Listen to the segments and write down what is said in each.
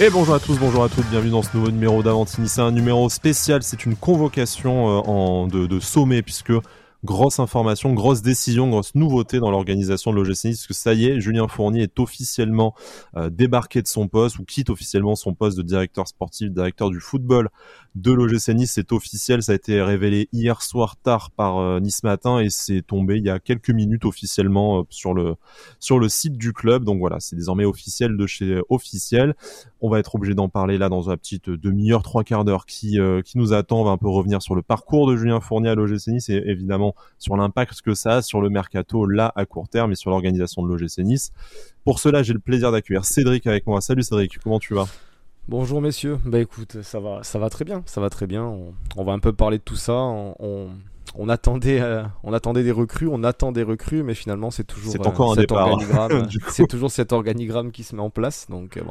Et bonjour à tous, bonjour à toutes, bienvenue dans ce nouveau numéro d'Avantini. C'est un numéro spécial, c'est une convocation euh, en, de, de sommet puisque grosse information, grosse décision, grosse nouveauté dans l'organisation de l'OGC Nice, parce que ça y est, Julien Fournier est officiellement euh, débarqué de son poste ou quitte officiellement son poste de directeur sportif, directeur du football de l'OGC Nice. C'est officiel, ça a été révélé hier soir tard par euh, Nice Matin et c'est tombé il y a quelques minutes officiellement euh, sur le sur le site du club. Donc voilà, c'est désormais officiel de chez officiel. On va être obligé d'en parler là dans une petite demi-heure, trois quarts d'heure qui qui nous attend. On va un peu revenir sur le parcours de Julien Fournier à l'OGC Nice et évidemment sur l'impact que ça a sur le mercato là à court terme et sur l'organisation de l'OGC Nice. Pour cela, j'ai le plaisir d'accueillir Cédric avec moi. Salut Cédric, comment tu vas? Bonjour messieurs, bah écoute, ça va, ça va très bien, ça va très bien. On, va un peu parler de tout ça. on, on attendait, euh, on attendait des recrues, on attend des recrues, mais finalement c'est toujours c'est encore un cet organigramme, c'est toujours cet organigramme qui se met en place. Donc euh,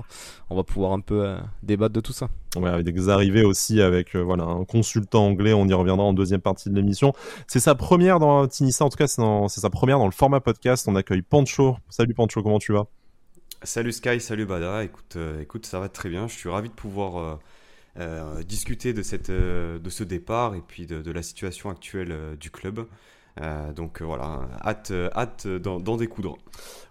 on va pouvoir un peu euh, débattre de tout ça. Ouais, avec des arrivées aussi avec voilà un consultant anglais. On y reviendra en deuxième partie de l'émission. C'est sa première dans Tinissa, en tout cas c'est sa première dans le format podcast. On accueille Pancho. Salut Pancho, comment tu vas? Salut Sky, salut Bada. Écoute, écoute, ça va très bien. Je suis ravi de pouvoir euh, discuter de, cette, euh, de ce départ et puis de, de la situation actuelle euh, du club. Donc voilà, hâte, hâte d'en découdre.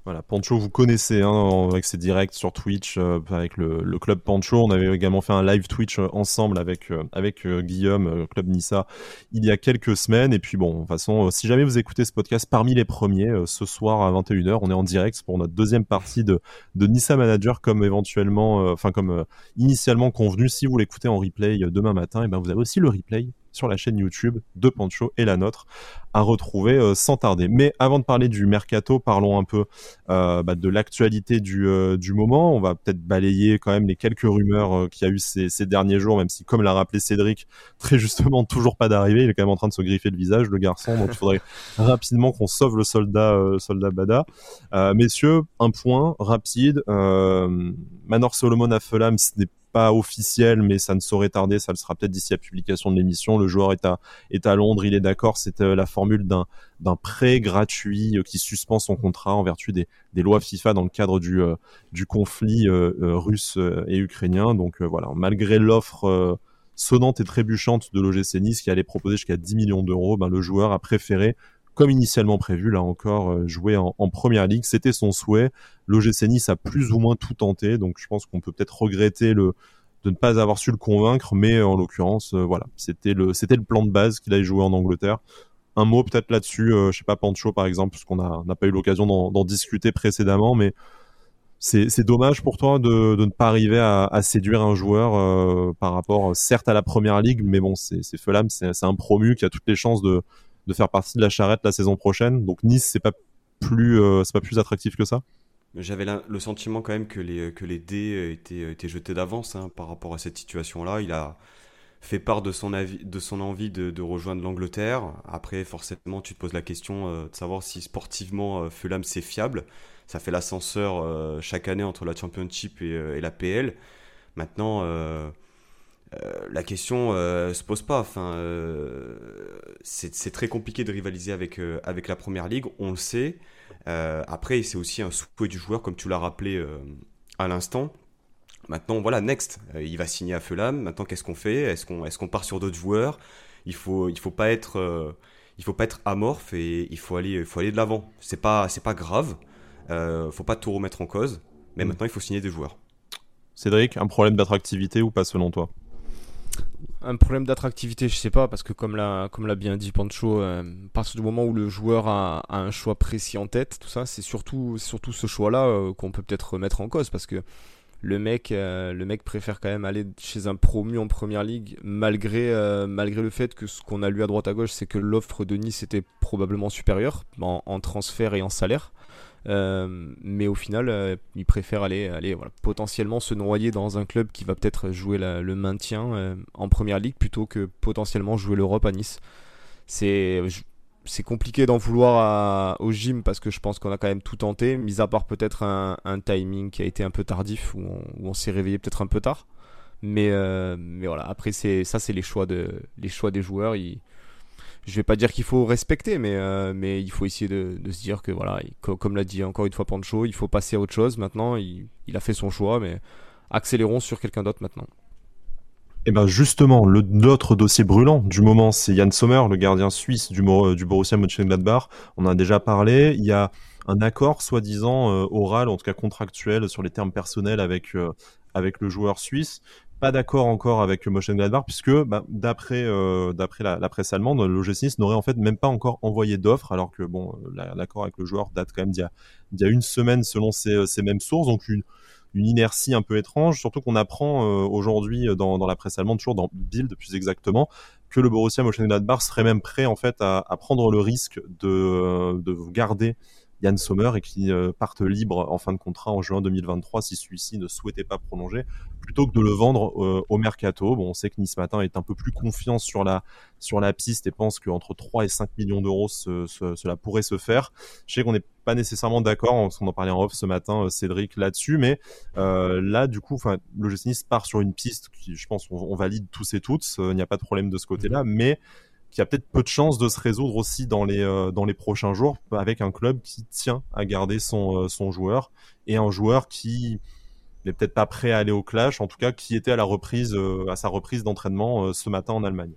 Voilà, Pancho, vous connaissez hein, avec ses directs sur Twitch, euh, avec le, club Pancho. On avait également fait un live Twitch euh, ensemble avec euh, avec Guillaume, club Nissa, il y a quelques semaines. Et puis bon, de toute façon, si jamais vous écoutez ce podcast parmi les premiers, ce soir à 21h, on est en direct pour notre deuxième partie de de Nissa Manager, comme éventuellement, enfin comme initialement convenu. Si vous l'écoutez en replay demain matin, et ben vous avez aussi le replay sur la chaîne YouTube de Pancho et la nôtre à retrouver euh, sans tarder. Mais avant de parler du mercato, parlons un peu euh, bah, de l'actualité du, euh, du moment. On va peut-être balayer quand même les quelques rumeurs qu'il y a eu ces, ces, derniers jours, même si, comme l'a rappelé Cédric, très justement, toujours pas d'arrivée. Il est quand même en train de se griffer le visage, le garçon. Donc il faudrait rapidement qu'on sauve le soldat, soldat Bada. messieurs, un point rapide. Manor Solomon à Fulham, ce n'est pas officiel, mais ça ne saurait tarder. Ça le sera peut-être d'ici la publication de l'émission. Le joueur est à, est à Londres, il est d'accord. C'est euh, la formule d'un, d'un prêt gratuit euh, qui suspend son contrat en vertu des, des lois FIFA dans le cadre du, euh, du conflit russe et ukrainien. Donc voilà, malgré l'offre sonnante et trébuchante de l'OGC Nice qui allait proposer jusqu'à 10 millions d'euros, ben, le joueur a préféré comme initialement prévu, là encore, euh, jouer en, première ligue. C'était son souhait. L'OGC Nice a plus ou moins tout tenté, donc je pense qu'on peut peut-être regretter de ne pas avoir su le convaincre, mais en l'occurrence, euh, voilà, c'était le plan de base qu'il allait jouer en Angleterre. Un mot peut-être là-dessus, euh, je sais pas Pancho par exemple, parce qu'on n'a pas eu l'occasion d'en discuter précédemment, mais c'est dommage pour toi de, ne pas arriver à, séduire un joueur par rapport, certes à la première ligue, mais bon, c'est Fulham, c'est un promu qui a toutes les chances de de faire partie de la charrette la saison prochaine. Donc Nice, c'est pas plus, euh, c'est pas plus attractif que ça. J'avais le sentiment quand même que les, que les dés étaient, étaient jetés d'avance hein, par rapport à cette situation-là. Il a fait part de son, avis, de son envie de, rejoindre l'Angleterre. Après, forcément, tu te poses la question euh, de savoir si sportivement euh, Fulham c'est fiable. Ça fait l'ascenseur chaque année entre la Championship et, et la PL. Maintenant, euh, la question euh, se pose pas. Enfin, euh, c'est très compliqué de rivaliser avec, avec la première ligue, on le sait. après, c'est aussi un souhait du joueur, comme tu l'as rappelé à l'instant. Maintenant, voilà, next, il va signer à Fulham. Maintenant, qu'est-ce qu'on fait? Est-ce qu'on est qu'on part sur d'autres joueurs? Il faut il faut pas être il faut pas être amorphe et il faut aller il faut aller de l'avant. C'est pas c'est pas grave. Euh, faut pas tout remettre en cause. Mais mm. maintenant, il faut signer des joueurs. Cédric, un problème d'attractivité ou pas selon toi? Un problème d'attractivité, je sais pas, parce que comme l'a comme l'a bien dit Pancho, euh, à partir du moment où le joueur a, un choix précis en tête, tout ça, c'est surtout ce choix-là euh, qu'on peut peut-être remettre en cause, parce que le mec euh, le mec préfère quand même aller chez un promu en première ligue, malgré malgré le fait que ce qu'on a lu à droite à gauche, c'est que l'offre de Nice était probablement supérieure en transfert et en salaire. Euh, mais au final, euh, il préfère aller, aller voilà, potentiellement se noyer dans un club qui va peut-être jouer le maintien euh, en première ligue plutôt que potentiellement jouer l'Europe à Nice. C'est compliqué d'en vouloir au gym parce que je pense qu'on a quand même tout tenté, mis à part peut-être un, timing qui a été un peu tardif où on, s'est réveillé peut-être un peu tard. Mais, mais voilà, après ça c'est les choix les choix des joueurs. Je vais pas dire qu'il faut respecter, mais, euh, mais il faut essayer de, se dire que voilà, comme l'a dit encore une fois Pancho, il faut passer à autre chose. Maintenant, il, a fait son choix, mais accélérons sur quelqu'un d'autre maintenant. Et eh ben justement, le notre dossier brûlant du moment, c'est Yann Sommer, le gardien suisse du, du Borussia Mönchengladbach. On en a déjà parlé. Il y a un accord soi-disant euh, oral, en tout cas contractuel, sur les termes personnels avec euh, avec le joueur suisse. Pas d'accord encore avec Mönchengladbach puisque bah, d'après euh, d'après la, presse allemande, l'OGC n'aurait en fait même pas encore envoyé d'offre, alors que bon, l'accord avec le joueur date quand même d'il y a, une semaine selon ces, ces mêmes sources, donc une inertie un peu étrange, surtout qu'on apprend euh, aujourd'hui euh, dans, la presse allemande, toujours dans Bild plus exactement, que le Borussia Mönchengladbach serait même prêt en fait à, prendre le risque de, euh, de garder Yann Sommer et qui euh, partent libre en fin de contrat en juin 2023 si celui-ci ne souhaitait pas prolonger, plutôt que de le vendre euh, au mercato. Bon, on sait que Nice Matin est un peu plus confiant sur la sur la piste et pense qu'entre 3 et 5 millions d'euros cela pourrait se faire. Je sais qu'on n'est pas nécessairement d'accord, on en parlait en off ce matin, euh, Cédric, là-dessus, mais là, du coup, le Nice part sur une piste qui, je pense, on, on valide tous et toutes, il n'y a pas de problème de ce côté-là, mais qui a peut-être peu de chances de se résoudre aussi dans les euh, prochains jours avec un club qui tient à garder son euh, son joueur et un joueur qui n'est peut-être pas prêt à aller au clash, en tout cas qui était à la reprise euh, à sa reprise d'entraînement ce matin en Allemagne.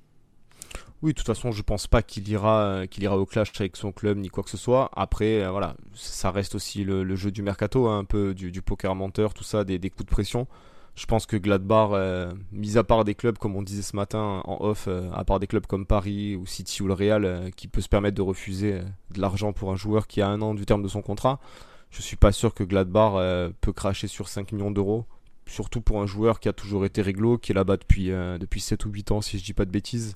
Oui, de toute façon, je pense pas qu'il ira qu'il ira au clash avec son club ni quoi que ce soit. Après, voilà, ça reste aussi le, jeu du mercato, hein, un peu du, du, poker menteur, tout ça, des, des coups de pression je pense que Gladbach, euh, mis à part des clubs comme on disait ce matin en off, euh, à part des clubs comme Paris ou City ou le Real, euh, qui peut se permettre de refuser de l'argent pour un joueur qui a un an du terme de son contrat, je suis pas sûr que Gladbach peut cracher sur 5 millions d'euros, surtout pour un joueur qui a toujours été réglo, qui est là-bas depuis, depuis 7 ou 8 ans si je dis pas de bêtises.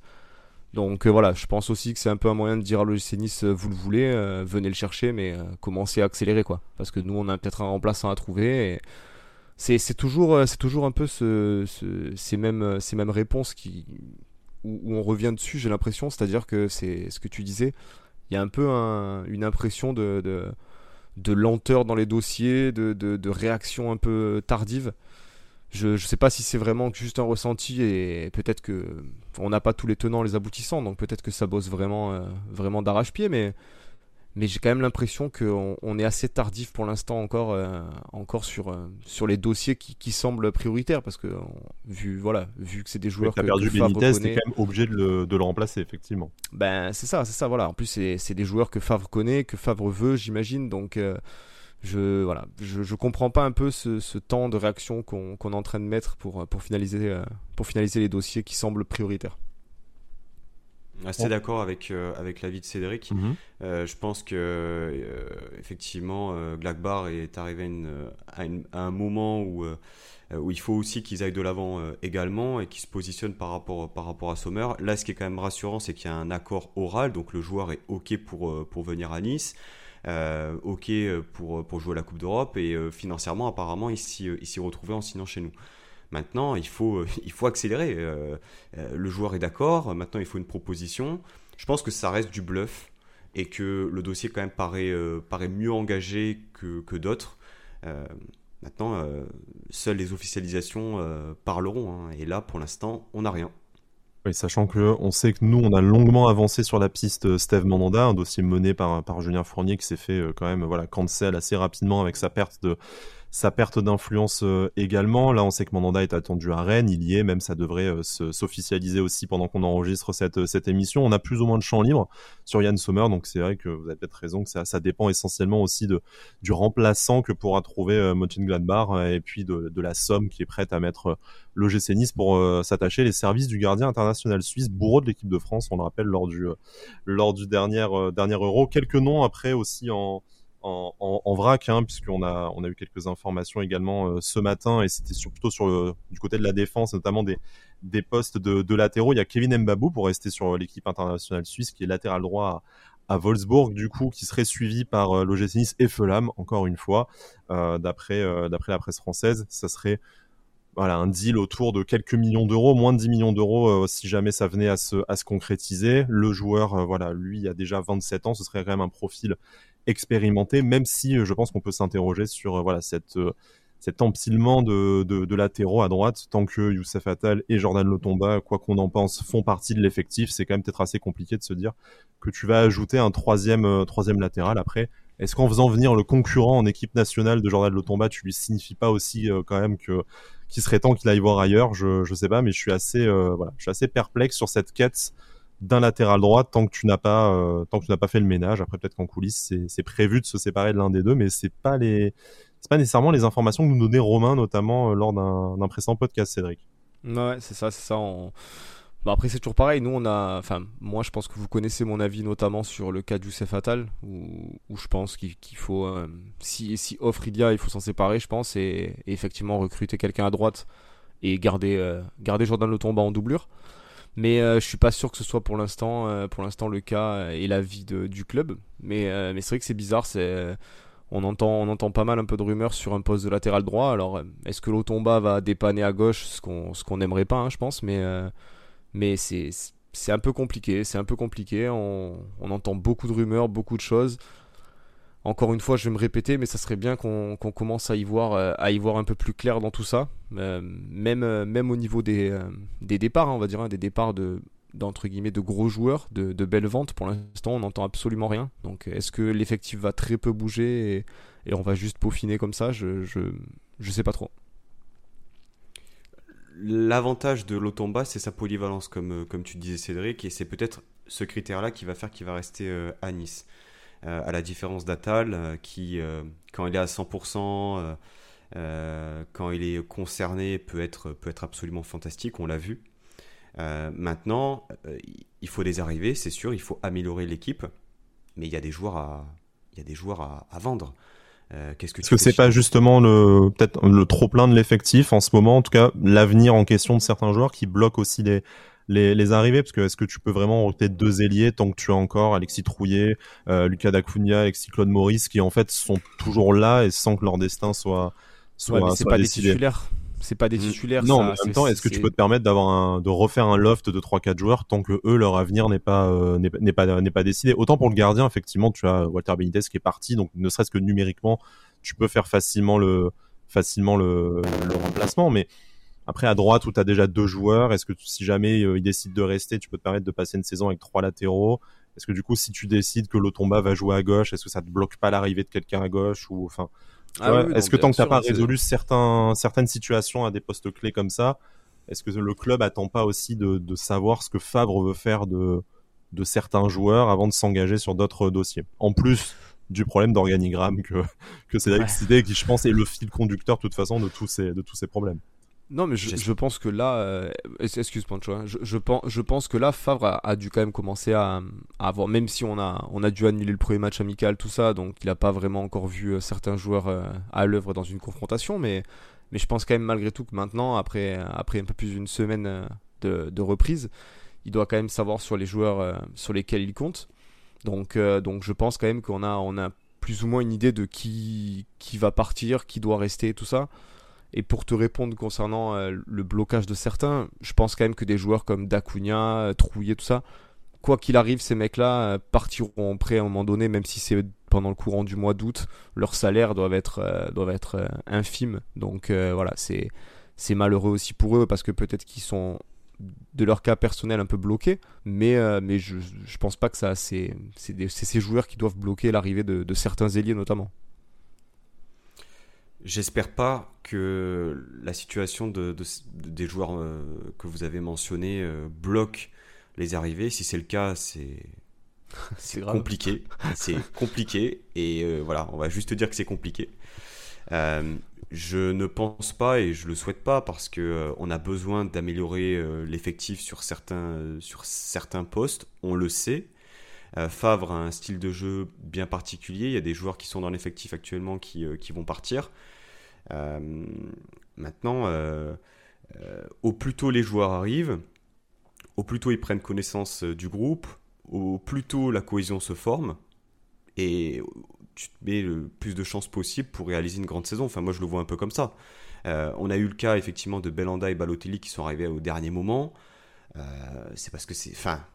Donc voilà, je pense aussi que c'est un peu un moyen de dire à l'OGC Nice, vous le voulez, venez le chercher, mais commencez à accélérer quoi. Parce que nous on a peut-être un remplaçant à trouver. Et c'est toujours euh, toujours un peu ce, ces mêmes euh, ces mêmes réponses qui où, on revient dessus j'ai l'impression. C'est à dire que c'est ce que tu disais il y a un peu une impression de, de, lenteur dans les dossiers de, de, réaction un peu tardive. Je ne sais pas si c'est vraiment juste un ressenti et peut-être que on n'a pas tous les tenants les aboutissants donc peut-être que ça bosse vraiment euh, vraiment d'arrache-pied mais mais j'ai quand même l'impression qu'on on est assez tardif pour l'instant encore, euh, encore sur, euh, sur les dossiers qui, qui, semblent prioritaires parce que vu, voilà, vu que c'est des joueurs qui que, perdu Benitez, t'es quand même obligé de le, de le, remplacer effectivement. Ben c'est ça, c'est ça, voilà. En plus c'est des joueurs que Favre connaît, que Favre veut, j'imagine, donc. Euh, je voilà, je, je comprends pas un peu ce, ce temps de réaction qu'on est en train de mettre pour, pour, finaliser, pour finaliser les dossiers qui semblent prioritaires. Assez d'accord avec, euh, avec l'avis de Cédric. Mhm. Euh, je pense que euh, effectivement, Glagbar est arrivé à, un moment où, où il faut aussi qu'ils aillent de l'avant également et qu'ils se positionnent par rapport, par rapport à Sommer. Là, ce qui est quand même rassurant, c'est qu'il y a un accord oral, donc le joueur est OK pour, pour venir à Nice. OK pour, pour jouer à la Coupe d'Europe et financièrement, apparemment, il s'y retrouvait en signant chez nous. Maintenant, il faut, il faut accélérer. Euh, euh, le joueur est d'accord. Maintenant, il faut une proposition. Je pense que ça reste du bluff et que le dossier quand même paraît, euh, paraît mieux engagé que, que d'autres. maintenant, seules les officialisations parleront. Hein. et là, pour l'instant, on n'a rien. Oui, sachant que on sait que nous, on a longuement avancé sur la piste Steve Mandanda, un dossier mené par, par Julien Fournier qui s'est fait quand même voilà cancel assez rapidement avec sa perte de sa perte d'influence euh, également. Là, on sait que Mandanda est attendu à Rennes, il y est, même ça devrait euh, s'officialiser aussi pendant qu'on enregistre cette, euh, cette émission. On a plus ou moins de champ libre sur Yann Sommer, donc c'est vrai que vous avez peut-être raison que ça, ça dépend essentiellement aussi de, du remplaçant que pourra trouver euh, Gladbar et puis de, la somme qui est prête à mettre le GC Nice pour s'attacher les services du gardien international suisse, bourreau de l'équipe de France, on le rappelle lors du, lors du dernier Euro. Quelques noms après aussi en en, vrac, hein, puisqu'on a, on a eu quelques informations également euh, ce matin, et c'était plutôt sur du côté de la défense, notamment des, postes de, latéraux. Il y a Kevin Mbabou pour rester sur l'équipe internationale suisse, qui est latéral droit à, Wolfsburg, du coup, qui serait suivi par euh, et Felam, encore une fois, euh, d'après euh, d'après la presse française. Ça serait un deal autour de quelques millions d'euros, moins de 10 millions d'euros si jamais ça venait à se, concrétiser. Le joueur, voilà, lui a déjà 27 ans, ce serait quand même un profil expérimenté, même si euh, je pense qu'on peut s'interroger sur euh, voilà cette euh, cet empilement de, de, latéraux à droite, tant que Youssef Attal et Jordan Lotomba, quoi qu'on en pense, font partie de l'effectif, c'est quand même peut-être assez compliqué de se dire que tu vas ajouter un troisième, troisième latéral après. Est-ce qu'en faisant venir le concurrent en équipe nationale de Jordan Lotomba, tu lui signifies pas aussi quand même que qu'il serait temps qu'il aille voir ailleurs? Je je sais pas, mais je suis assez je suis assez perplexe sur cette quête d'un latéral droit tant que tu n'as pas tant que tu n'as pas fait le ménage. Après peut-être qu'en coulisses c'est prévu de se séparer de l'un des deux, mais c'est pas les c'est pas nécessairement les informations que nous donnait Romain notamment lors d'un précédent podcast, Cédric. Ouais, c'est ça, c'est ça. Bah, après, c'est toujours pareil. Nous, on a. Enfin, moi, je pense que vous connaissez mon avis, notamment sur le cas du Fatal, où, où je pense qu'il faut. Euh, si, si offre il y a, il faut s'en séparer, je pense, et, effectivement recruter quelqu'un à droite et garder, euh, garder Jordan Le Tomba en doublure. Mais euh, je suis pas sûr que ce soit pour l'instant pour l'instant le cas et l'avis du club. Mais, c'est vrai que c'est bizarre. On entend, on entend pas mal un peu de rumeurs sur un poste de latéral droit. Alors, est-ce que Lotomba va dépanner à gauche Ce qu'on qu'on n'aimerait pas, hein, je pense. Mais, euh, c'est, un peu compliqué. C'est un peu compliqué. On, entend beaucoup de rumeurs, beaucoup de choses. Encore une fois, je vais me répéter, mais ça serait bien qu'on, commence à y, voir, euh, à y voir un peu plus clair dans tout ça. Euh, même, même au niveau des, départs, hein, on va dire, hein, des départs de d'entre guillemets de gros joueurs, de, belles ventes. Pour l'instant, on n'entend absolument rien. Donc, est-ce que l'effectif va très peu bouger et, on va juste peaufiner comme ça? Je je, sais pas trop. L'avantage de l'Otomba, c'est sa polyvalence, comme, comme tu disais Cédric, et c'est peut-être ce critère-là qui va faire qu'il va rester euh, à Nice. Euh, à la différence d'Atal, euh, qui, quand il est à 100%, quand il est concerné, peut être, peut être absolument fantastique, on l'a vu. Euh, maintenant, euh, il faut des arrivées, c'est sûr, il faut améliorer l'équipe, mais il y a des joueurs à, il y a des joueurs à, vendre. Euh, qu'est-ce que Est-ce que c'est pas justement le peut-être le trop plein de l'effectif en ce moment, en tout cas l'avenir en question de certains joueurs qui bloquent aussi les les, les arrivées parce que est-ce que tu peux vraiment recruter deux ailiers tant que tu as encore Alexis Trouillet, Lucas Dacunia, Alexis Claude Maurice qui en fait sont toujours là et sans que leur destin soit soit, ouais, soit pas décidé. des titulaires c'est pas des mm. titulaires. Non, mais en même temps, est-ce que tu peux te permettre d'avoir un, de refaire un loft de 3-4 joueurs tant que eux leur avenir n'est pas euh, n'est pas n'est pas décidé? Autant pour le gardien, effectivement, tu as Walter Benitez qui est parti, donc ne serait-ce que numériquement, tu peux faire facilement le facilement le, le remplacement, mais après à droite où tu as déjà deux joueurs, est-ce que si jamais euh, ils décident de rester, tu peux te permettre de passer une saison avec trois latéraux? Est-ce que du coup, si tu décides que Lotomba va jouer à gauche, est-ce que ça te bloque pas l'arrivée de quelqu'un à gauche ou enfin ah est-ce que tant que t'as pas résolu certains, certaines situations à des postes clés comme ça, est-ce que le club attend pas aussi de, de, savoir ce que Fabre veut faire de, de certains joueurs avant de s'engager sur d'autres dossiers? En plus du problème d'organigramme que, que c'est ouais. qui je pense est le fil conducteur de toute façon de tous ces, de tous ces problèmes. Non, mais je, pense que là, euh, excuse Pancho, hein, je, je, pense, je pense que là, Favre a, dû quand même commencer à, avoir, même si on a, on a dû annuler le premier match amical, tout ça, donc il n'a pas vraiment encore vu euh, certains joueurs euh, à l'œuvre dans une confrontation, mais, mais je pense quand même malgré tout que maintenant, après, après un peu plus d'une semaine de, de, reprise, il doit quand même savoir sur les joueurs sur lesquels il compte. Donc, donc je pense quand même qu'on a, on a plus ou moins une idée de qui, qui va partir, qui doit rester, tout ça. Et pour te répondre concernant euh, le blocage de certains, je pense quand même que des joueurs comme Dacunia, euh, Trouillet, tout ça, quoi qu'il arrive, ces mecs-là euh, partiront en prêt à un moment donné, même si c'est pendant le courant du mois d'août, leurs salaires doivent être, doivent être infimes. Donc voilà, c'est, c'est malheureux aussi pour eux parce que peut-être qu'ils sont de leur cas personnel un peu bloqués, mais, mais je, je pense pas que ça, c'est, c'est, ces joueurs qui doivent bloquer l'arrivée de, de certains ailiers notamment. J'espère pas que la situation de, des joueurs euh, que vous avez mentionnés euh, bloque les arrivées. Si c'est le cas, c'est c'est compliqué. c'est compliqué et euh, voilà, on va juste dire que c'est compliqué. je ne pense pas et je le souhaite pas parce que on a besoin d'améliorer l'effectif sur certains sur certains postes. On le sait. Favre a un style de jeu bien particulier. Il y a des joueurs qui sont dans l'effectif actuellement qui, qui vont partir. Euh, maintenant, euh, euh, au plus tôt les joueurs arrivent, au plus tôt ils prennent connaissance du groupe, au plus tôt la cohésion se forme, et tu te mets le plus de chances possible pour réaliser une grande saison. Enfin, moi, je le vois un peu comme ça. on a eu le cas, effectivement, de Belanda et Balotelli qui sont arrivés au dernier moment. c'est parce que c'est... Enfin,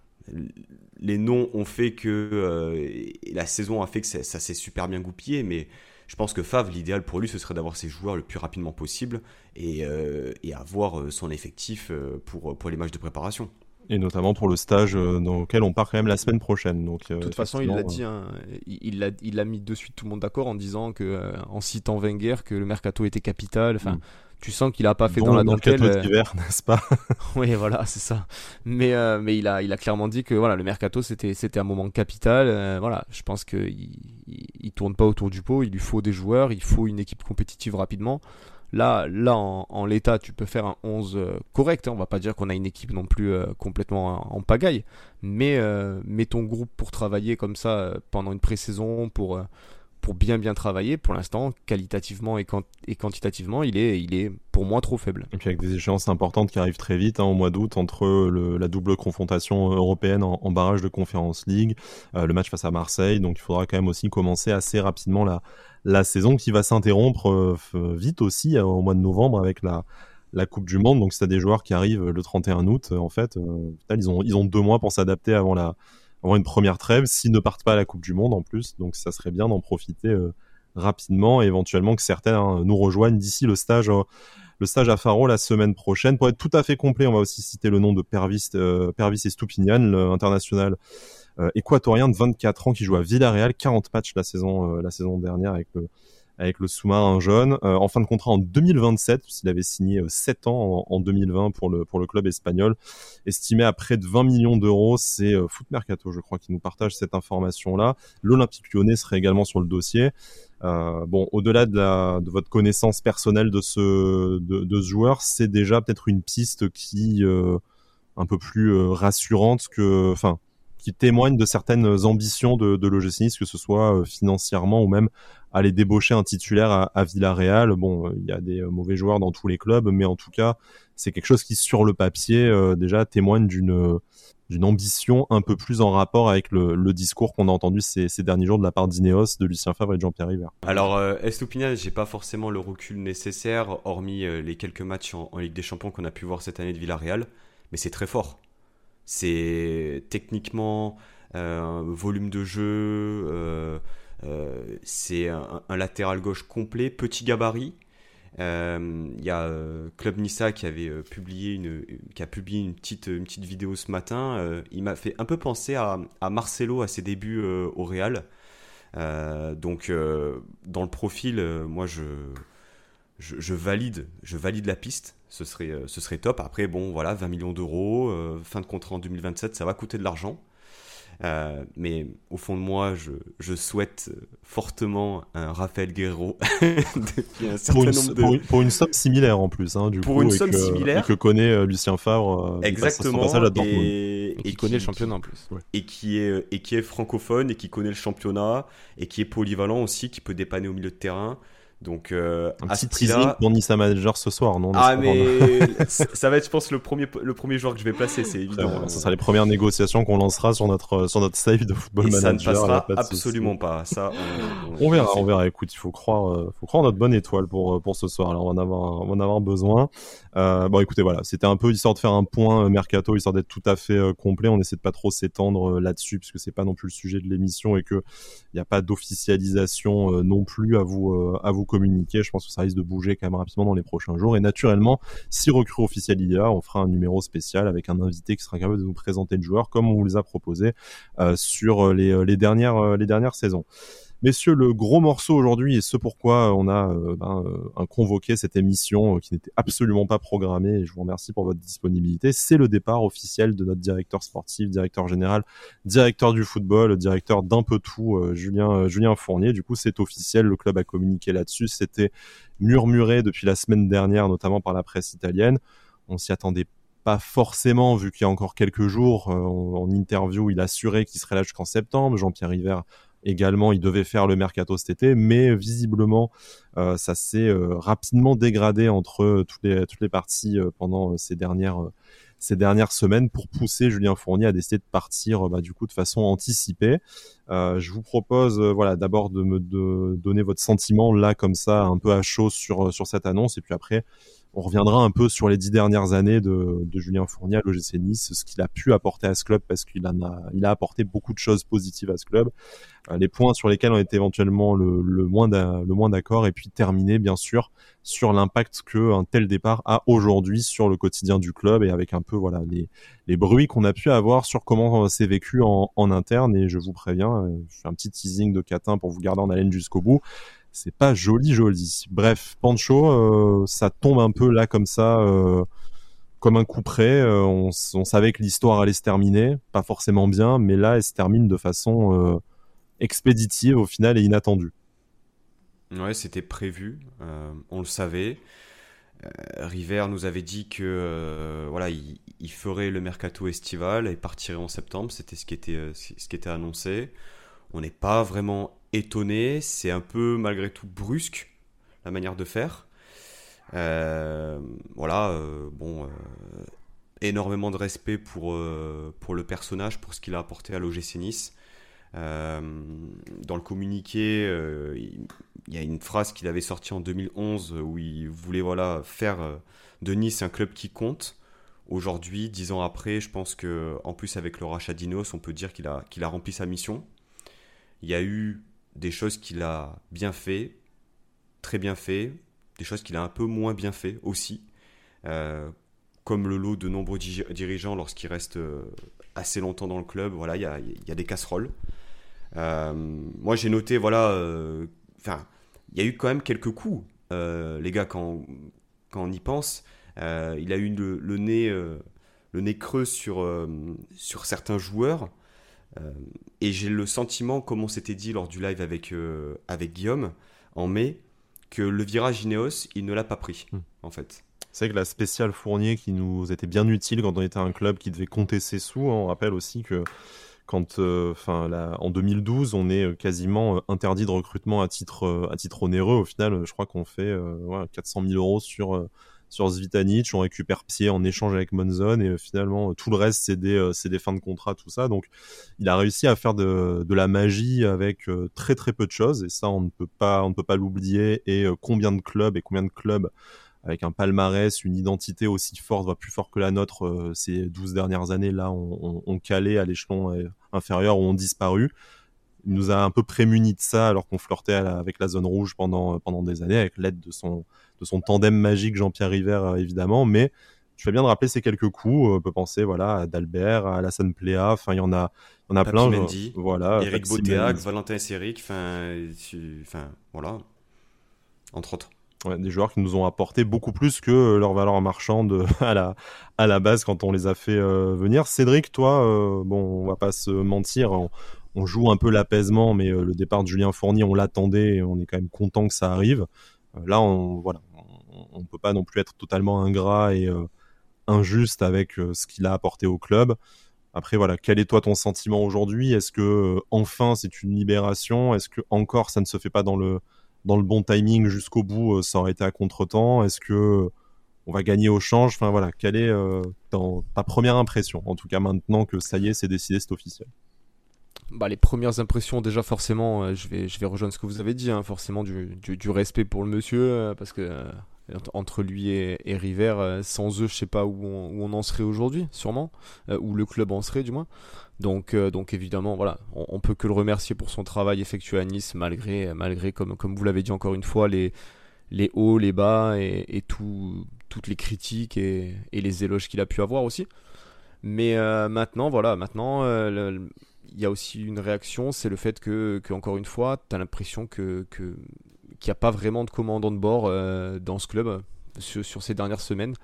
les noms ont fait que... la saison a fait que ça, ça s'est super bien goupillé, mais je pense que Favre, l'idéal pour lui, ce serait d'avoir ses joueurs le plus rapidement possible et, euh, avoir euh, son effectif euh, pour, pour les matchs de préparation. Et notamment pour le stage dans lequel on part quand même la semaine prochaine. Donc, de toute façon, il l'a dit, hein, il, a, il a mis de suite tout le monde d'accord en disant que, en citant Wenger, que le mercato était capital. Enfin, mm tu sens qu'il a pas fait dans la dentelle. Le d'hiver, n'est-ce pas? Oui, voilà, c'est ça. Mais mais il a il a clairement dit que voilà le mercato c'était c'était un moment capital. voilà, je pense que il, tourne pas autour du pot. Il lui faut des joueurs, il faut une équipe compétitive rapidement. Là, là en, l'état, tu peux faire un 11 euh, correct. Hein. On va pas dire qu'on a une équipe non plus euh, complètement en, pagaille. Mais euh, mets ton groupe pour travailler comme ça pendant une pré-saison, pour, pour bien bien travailler. Pour l'instant, qualitativement et, quantitativement, il est, il est pour moi trop faible. Et puis avec des échéances importantes qui arrivent très vite, hein, au mois d'août, entre la double confrontation européenne en, barrage de Conférence League, le match face à Marseille. Donc il faudra quand même aussi commencer assez rapidement la saison qui va s'interrompre euh, vite aussi euh, au mois de novembre avec la, Coupe du Monde. Donc, c'est des joueurs qui arrivent le 31 août, en fait, euh, ils ont, ils ont deux mois pour s'adapter avant, la, avant une première trêve, s'ils ne partent pas à la Coupe du Monde en plus. Donc, ça serait bien d'en profiter rapidement et éventuellement que certains hein, nous rejoignent d'ici le stage. le stage à Faro la semaine prochaine. Pour être tout à fait complet, on va aussi citer le nom de Pervis, Pervis et Stupinian, l'international euh, équatorien de 24 ans qui joue à Villarreal, 40 matchs la saison, euh, la saison dernière avec le, avec le sous-marin jaune, euh, en fin de contrat en 2027, s'il avait signé 7 ans en, 2020 pour le, pour le club espagnol, estimé à près de 20 millions d'euros. C'est Foot Mercato, je crois, qui nous partage cette information-là. L'Olympique lyonnais serait également sur le dossier. Euh, bon, au-delà de, de, votre connaissance personnelle de ce, de, de ce joueur, c'est déjà peut-être une piste qui euh, un peu plus rassurante que, enfin, qui témoigne de certaines ambitions de, de que ce soit euh, financièrement ou même aller débaucher un titulaire à, Villarreal. Bon, euh, il y a des euh, mauvais joueurs dans tous les clubs, mais en tout cas, c'est quelque chose qui, sur le papier, déjà témoigne d'une ambition un peu plus en rapport avec le, discours qu'on a entendu ces, derniers jours de la part d'Ineos, de Lucien Favre et de Jean-Pierre River. Alors, euh, Estupinian, j'ai pas forcément le recul nécessaire, hormis les quelques matchs en Ligue des Champions qu'on a pu voir cette année de Villarreal, mais c'est très fort. C'est techniquement euh, volume de jeu, euh, euh, c'est un, latéral gauche complet, petit gabarit. Il y a Club Nissa qui avait publié une, qui a publié une petite, une petite vidéo ce matin. il m'a fait un peu penser à, à Marcelo à ses débuts au Real. donc dans le profil, moi je, je, valide, je valide la piste ce serait, euh, ce serait top. Après, bon, voilà, 20 millions d'euros, euh, fin de contrat en 2027, ça va coûter de l'argent. Euh, mais au fond de moi, je, je, souhaite fortement un Raphaël Guerrero pour, une, pour, une, somme similaire en plus, hein, du pour une somme similaire que connaît Lucien Favre. Exactement. et, qui, connaît le championnat en plus. Et qui est et qui est francophone et qui connaît le championnat et qui est polyvalent aussi, qui peut dépanner au milieu de terrain. Donc, euh, un petit teasing pour Nissa Manager ce soir, non Ah, mais ça va être, je pense, le premier, le premier joueur que je vais placer, c'est évident. Ça, sera les premières négociations qu'on lancera sur notre, sur notre save de Football Et Manager. Ça ne passera absolument pas. Ça, on, verra, on verra. Écoute, il faut croire, euh, faut croire notre bonne étoile pour, euh, pour ce soir. Alors, on va en avoir, on va en avoir besoin. Euh, bon, écoutez, voilà, c'était un peu histoire de faire un point mercato, histoire d'être tout à fait complet. On essaie de pas trop s'étendre là-dessus, puisque c'est pas non plus le sujet de l'émission et que il n'y a pas d'officialisation non plus à vous, à vous Je pense que ça risque de bouger quand même rapidement dans les prochains jours. Et naturellement, si recrue officiel il y a, on fera un numéro spécial avec un invité qui sera capable de nous présenter le joueur comme on vous les a proposé euh, sur dernières, euh, les dernières saisons. Messieurs, le gros morceau aujourd'hui et ce pourquoi on a euh, ben, euh, convoqué cette émission euh, qui n'était absolument pas programmée et je vous remercie pour votre disponibilité, c'est le départ officiel de notre directeur sportif, directeur général, directeur du football, directeur d'un peu tout, Julien, Julien Fournier. Du coup, c'est officiel, le club a communiqué là-dessus, c'était murmuré depuis la semaine dernière, notamment par la presse italienne. On s'y attendait pas forcément, vu qu'il y a encore quelques jours, en interview, il assurait qu'il serait là jusqu'en septembre. Jean-Pierre River également, il devait faire le mercato cet été, mais visiblement, euh, ça s'est euh, rapidement dégradé entre toutes les, toutes les parties euh, pendant ces dernières semaines pour pousser Julien Fournier à décider de partir bah, du coup de façon anticipée. je vous propose voilà d'abord de me donner votre sentiment là comme ça un peu à chaud sur sur cette annonce et puis après on reviendra un peu sur les dix dernières années de, Julien Fournier à l'OGC Nice, ce qu'il a pu apporter à ce club parce qu'il a, apporté beaucoup de choses positives à ce club. Euh, les points sur lesquels on était éventuellement le, moins d'accord et puis terminer bien sûr sur l'impact que un tel départ a aujourd'hui sur le quotidien du club et avec un peu voilà les, bruits qu'on a pu avoir sur comment c'est vécu en, en interne et je vous préviens, euh, je fais un petit teasing de Catin pour vous garder en haleine jusqu'au bout c'est pas joli joli. Bref, Pancho, euh, ça tombe un peu là comme ça, euh, comme un coup près. Euh, on, savait que l'histoire allait se terminer, pas forcément bien, mais là, elle se termine de façon expéditive au final et inattendue. Ouais, c'était prévu, on le savait. River nous avait dit que voilà, il, ferait le mercato estival et partirait en septembre. C'était ce qui était ce qui était annoncé. On n'est pas vraiment étonné, c'est un peu malgré tout brusque la manière de faire. Euh, voilà, euh, bon, euh, énormément de respect pour, pour le personnage, pour ce qu'il a apporté à l'OGC Nice. dans le communiqué, il y a une phrase qu'il avait sortie en 2011 où il voulait voilà, faire de Nice un club qui compte. Aujourd'hui, dix ans après, je pense que en plus avec le rachat d'Inos, on peut dire qu'il a, qu'il a rempli sa mission. Il y a eu des choses qu'il a bien fait, très bien fait, des choses qu'il a un peu moins bien fait aussi, euh, comme le lot de nombreux dirigeants lorsqu'ils restent euh, assez longtemps dans le club. Voilà, il y a, des casseroles. Euh, moi, j'ai noté, voilà, enfin, il y a eu quand même quelques coups, les gars, quand, quand on y pense. il a eu le, nez, le nez creux sur, sur certains joueurs. Euh, et j'ai le sentiment, comme on s'était dit lors du live avec, euh, avec Guillaume en mai, que le virage Ineos, il ne l'a pas pris, hmm. en fait. C'est que la spéciale Fournier qui nous était bien utile quand on était un club qui devait compter ses sous. Hein, on rappelle aussi que quand, euh, en 2012, on est quasiment interdit de recrutement à titre, à titre onéreux. Au final, je crois qu'on fait 400 000 euros sur sur Zvitanic, on récupère pied en échange avec Monzon et euh, finalement tout le reste c'est des, euh, des fins de contrat, tout ça. Donc il a réussi à faire de, de la magie avec euh, très très peu de choses et ça on ne peut pas, on pas l'oublier. Et combien de clubs et combien de clubs avec un palmarès, une identité aussi forte, voire plus fort que la nôtre ces 12 dernières années là ont, on, calé à l'échelon inférieur ou ont disparu il nous a un peu prémunis de ça alors qu'on flirtait avec la zone rouge pendant pendant des années avec l'aide de son de son tandem magique Jean-Pierre River euh, évidemment, mais tu fais bien de rappeler ces quelques coups. On peut penser voilà à Dalbert, à Alassane Pléa. Enfin, il y en a, on a plein. Mendy, voilà. Eric Botéac, Valentin Séric. Enfin, enfin, voilà. Entre autres. Ouais, des joueurs qui nous ont apporté beaucoup plus que leur valeur marchande à la à la base quand on les a fait euh, venir. Cédric, toi, euh, bon, on va pas se mentir. On, joue un peu l'apaisement, mais le départ de Julien Fournier, on l'attendait et on est quand même content que ça arrive. Euh, là, on voilà, on, peut pas non plus être totalement ingrat et euh, injuste avec euh, ce qu'il a apporté au club. Après, voilà, quel est toi ton sentiment aujourd'hui? Est-ce que enfin c'est une libération? Est-ce que encore ça ne se fait pas dans le dans le bon timing jusqu'au bout Ça aurait été à contretemps? Est-ce que on va gagner au change? Enfin voilà, quelle est ta première impression En tout cas, maintenant que ça y est, c'est décidé, c'est officiel? Bah, les premières impressions, déjà forcément, euh, je, vais, je vais rejoindre ce que vous avez dit, hein, forcément du, du, respect pour le monsieur, euh, parce que euh, entre lui et, River, sans eux, je sais pas où on, en serait aujourd'hui, sûrement, où le club en serait du moins. Donc, donc évidemment, voilà, on, on, peut que le remercier pour son travail effectué à Nice, malgré, malgré comme, comme vous l'avez dit encore une fois, les, les hauts, les bas et, et tout, toutes les critiques et, et les éloges qu'il a pu avoir aussi. Mais maintenant, voilà, maintenant, il y a aussi une réaction, c'est le fait que, encore une fois, tu as l'impression que, qu'il n'y a pas vraiment de commandant de bord euh, dans ce club sur, ces dernières semaines.